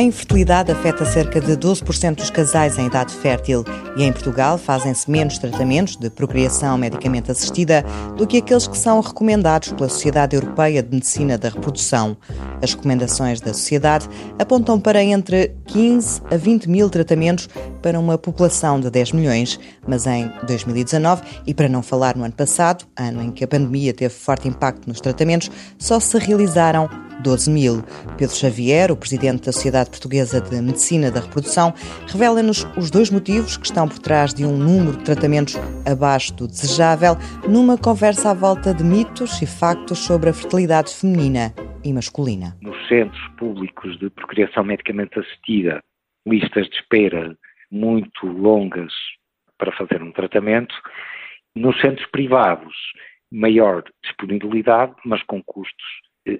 A infertilidade afeta cerca de 12% dos casais em idade fértil e em Portugal fazem-se menos tratamentos de procriação medicamente assistida do que aqueles que são recomendados pela Sociedade Europeia de Medicina da Reprodução. As recomendações da Sociedade apontam para entre 15 a 20 mil tratamentos para uma população de 10 milhões, mas em 2019, e para não falar no ano passado, ano em que a pandemia teve forte impacto nos tratamentos, só se realizaram 12 mil. Pedro Xavier, o presidente da Sociedade Portuguesa de Medicina da Reprodução, revela-nos os dois motivos que estão por trás de um número de tratamentos abaixo do desejável, numa conversa à volta de mitos e factos sobre a fertilidade feminina e masculina. Nos centros públicos de procriação medicamente assistida, listas de espera muito longas para fazer um tratamento. Nos centros privados, maior disponibilidade, mas com custos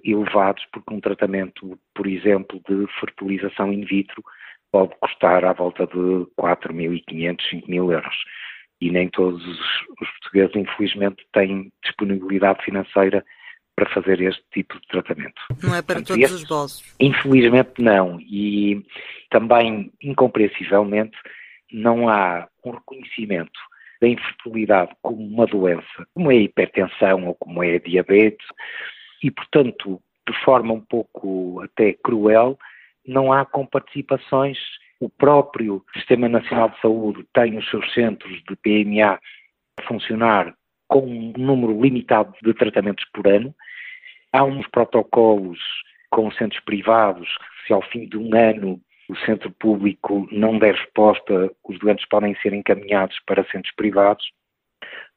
elevados, porque um tratamento, por exemplo, de fertilização in vitro pode custar à volta de 4.500, 5.000 euros. E nem todos os portugueses, infelizmente, têm disponibilidade financeira para fazer este tipo de tratamento. Não é para Portanto, todos este, os bolsos? Infelizmente não. E também, incompreensivelmente, não há um reconhecimento da infertilidade como uma doença, como é a hipertensão ou como é a diabetes, e, portanto, de forma um pouco até cruel, não há comparticipações. O próprio Sistema Nacional de Saúde tem os seus centros de PMA a funcionar com um número limitado de tratamentos por ano. Há uns protocolos com centros privados, se ao fim de um ano o centro público não der resposta, os doentes podem ser encaminhados para centros privados.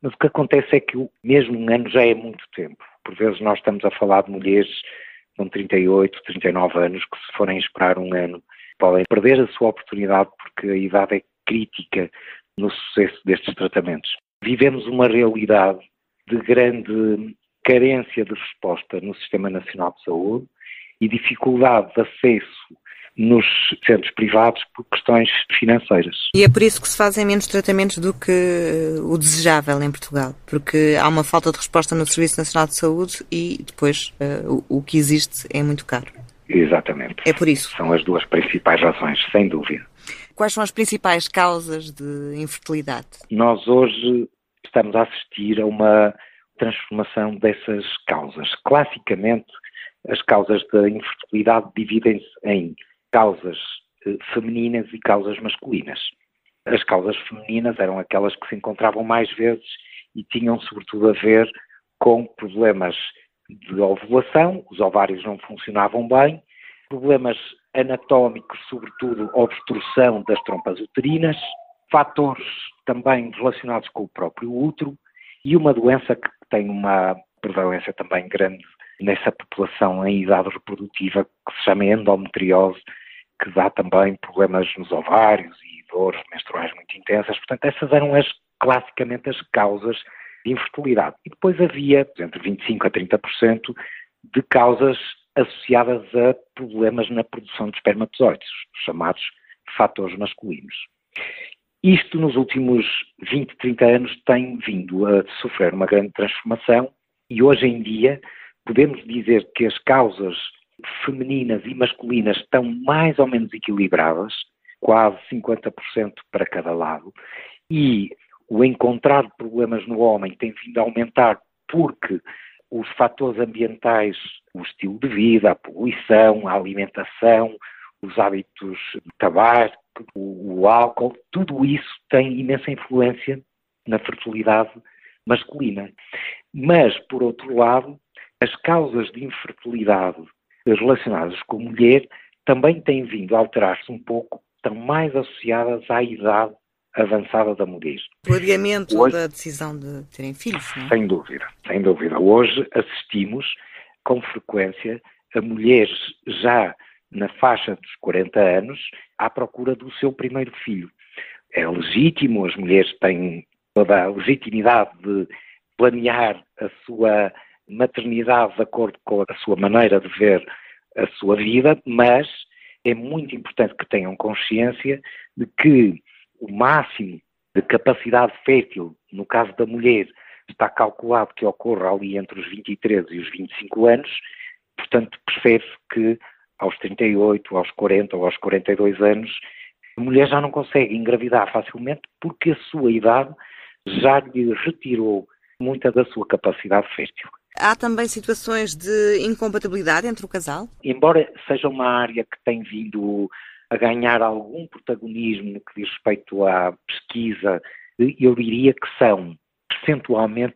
Mas o que acontece é que mesmo um ano já é muito tempo. Por vezes nós estamos a falar de mulheres com 38, 39 anos que se forem esperar um ano podem perder a sua oportunidade porque a idade é crítica no sucesso destes tratamentos. Vivemos uma realidade de grande carência de resposta no Sistema Nacional de Saúde e dificuldade de acesso nos centros privados por questões financeiras. E é por isso que se fazem menos tratamentos do que eh, o desejável em Portugal, porque há uma falta de resposta no Serviço Nacional de Saúde e depois uh, o, o que existe é muito caro. Exatamente. É por isso. São as duas principais razões, sem dúvida. Quais são as principais causas de infertilidade? Nós hoje estamos a assistir a uma transformação dessas causas. Classicamente, as causas da infertilidade dividem-se em causas eh, femininas e causas masculinas. As causas femininas eram aquelas que se encontravam mais vezes e tinham sobretudo a ver com problemas de ovulação, os ovários não funcionavam bem, problemas anatómicos, sobretudo obstrução das trompas uterinas, fatores também relacionados com o próprio útero e uma doença que tem uma prevalência também grande nessa população em idade reprodutiva que se chama endometriose, que dá também problemas nos ovários e dores menstruais muito intensas. Portanto, essas eram as classicamente as causas de infertilidade. E depois havia entre 25% a 30% de causas associadas a problemas na produção de espermatozoides, chamados fatores masculinos. Isto nos últimos 20, 30 anos tem vindo a sofrer uma grande transformação e hoje em dia podemos dizer que as causas femininas e masculinas estão mais ou menos equilibradas, quase 50% para cada lado, e o encontrar problemas no homem tem vindo a aumentar porque os fatores ambientais, o estilo de vida, a poluição, a alimentação, os hábitos de tabaco, o, o álcool, tudo isso tem imensa influência na fertilidade masculina. Mas, por outro lado, as causas de infertilidade relacionadas com a mulher também têm vindo a alterar-se um pouco, estão mais associadas à idade avançada da mulher. O adiamento Hoje, da decisão de terem filhos, não é? Sem dúvida, sem dúvida. Hoje assistimos com frequência a mulheres já na faixa dos 40 anos à procura do seu primeiro filho. É legítimo, as mulheres têm toda a legitimidade de planear a sua maternidade de acordo com a sua maneira de ver a sua vida, mas é muito importante que tenham consciência de que o máximo de capacidade fértil, no caso da mulher, está calculado que ocorra ali entre os 23 e os 25 anos, portanto, percebe-se que aos 38, aos 40 ou aos 42 anos, a mulher já não consegue engravidar facilmente porque a sua idade já lhe retirou muita da sua capacidade fértil. Há também situações de incompatibilidade entre o casal? Embora seja uma área que tem vindo a ganhar algum protagonismo no que diz respeito à pesquisa, eu diria que são percentualmente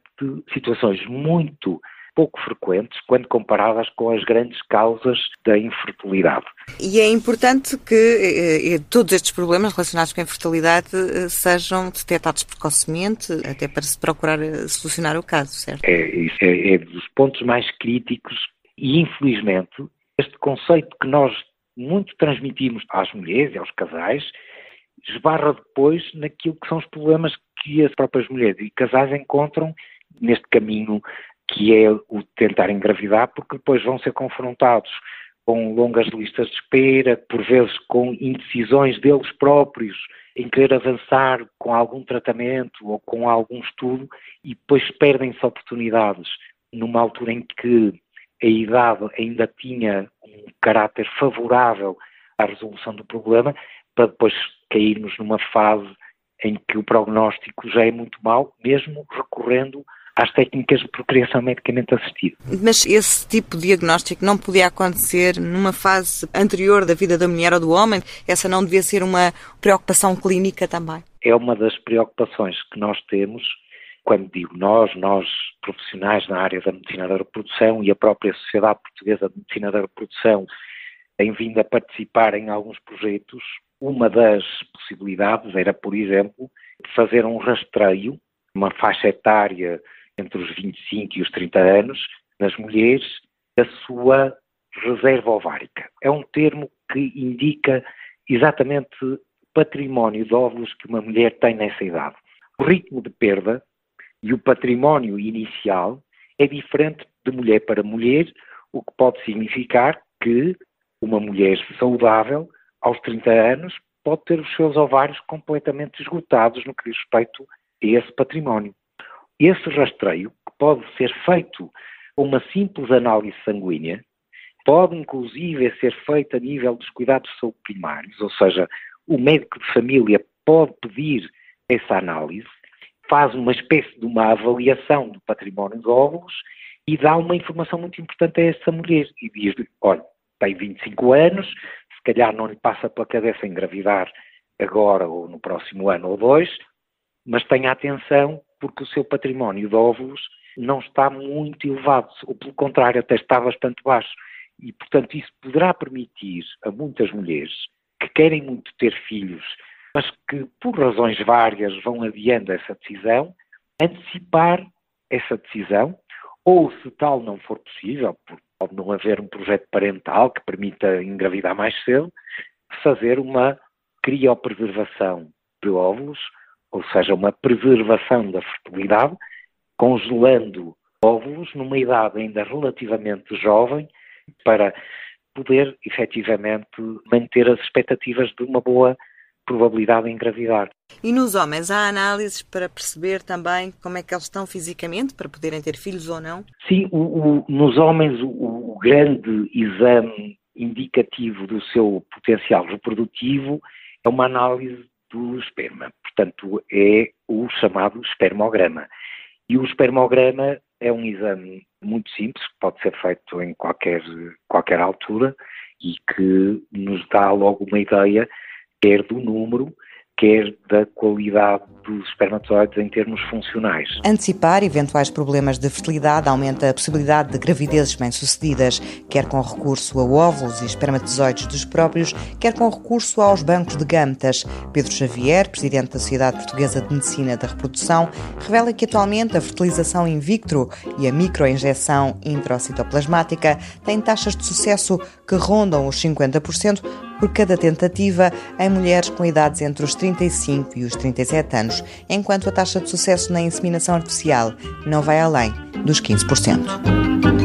situações muito pouco frequentes quando comparadas com as grandes causas da infertilidade. E é importante que eh, eh, todos estes problemas relacionados com a infertilidade eh, sejam detectados precocemente, até para se procurar solucionar o caso, certo? É, isso é, é dos pontos mais críticos e, infelizmente, este conceito que nós muito transmitimos às mulheres e aos casais esbarra depois naquilo que são os problemas que as próprias mulheres e casais encontram neste caminho que é o tentar engravidar, porque depois vão ser confrontados com longas listas de espera, por vezes com indecisões deles próprios em querer avançar com algum tratamento ou com algum estudo e depois perdem-se oportunidades numa altura em que a idade ainda tinha um caráter favorável à resolução do problema, para depois cairmos numa fase em que o prognóstico já é muito mau, mesmo recorrendo às técnicas de procriação medicamente assistida. Mas esse tipo de diagnóstico não podia acontecer numa fase anterior da vida da mulher ou do homem? Essa não devia ser uma preocupação clínica também? É uma das preocupações que nós temos quando digo nós, nós profissionais na área da medicina da reprodução e a própria Sociedade Portuguesa de Medicina da Reprodução têm vindo a participar em alguns projetos, uma das possibilidades era, por exemplo, fazer um rastreio, uma faixa etária entre os 25 e os 30 anos, nas mulheres, a sua reserva ovárica. É um termo que indica exatamente património de óvulos que uma mulher tem nessa idade. O ritmo de perda e o património inicial é diferente de mulher para mulher, o que pode significar que uma mulher saudável, aos 30 anos, pode ter os seus ovários completamente esgotados no que diz respeito a esse património. Esse rastreio, que pode ser feito uma simples análise sanguínea, pode inclusive ser feito a nível dos cuidados de saúde primários, ou seja, o médico de família pode pedir essa análise, faz uma espécie de uma avaliação do património de óvulos e dá uma informação muito importante a essa mulher e diz-lhe, olha, tem 25 anos, se calhar não lhe passa pela cabeça engravidar agora ou no próximo ano ou dois, mas tenha atenção porque o seu património de óvulos não está muito elevado, ou pelo contrário, até está bastante baixo. E, portanto, isso poderá permitir a muitas mulheres que querem muito ter filhos, mas que, por razões várias, vão adiando essa decisão, antecipar essa decisão, ou, se tal não for possível, pode não haver um projeto parental que permita engravidar mais cedo, fazer uma criopreservação de óvulos ou seja, uma preservação da fertilidade, congelando óvulos numa idade ainda relativamente jovem, para poder efetivamente manter as expectativas de uma boa probabilidade de engravidar. E nos homens, há análises para perceber também como é que eles estão fisicamente, para poderem ter filhos ou não? Sim, o, o, nos homens o, o grande exame indicativo do seu potencial reprodutivo é uma análise do esperma. Portanto, é o chamado espermograma. E o espermograma é um exame muito simples, que pode ser feito em qualquer, qualquer altura e que nos dá logo uma ideia, quer do número, quer da qualidade dos espermatozoides em termos funcionais. Antecipar eventuais problemas de fertilidade aumenta a possibilidade de gravidezes bem-sucedidas, quer com recurso a óvulos e espermatozoides dos próprios, quer com recurso aos bancos de gametas. Pedro Xavier, presidente da Sociedade Portuguesa de Medicina da Reprodução, revela que atualmente a fertilização in vitro e a microinjeção intracitoplasmática têm taxas de sucesso que rondam os 50%, por cada tentativa em mulheres com idades entre os 35 e os 37 anos, enquanto a taxa de sucesso na inseminação artificial não vai além dos 15%.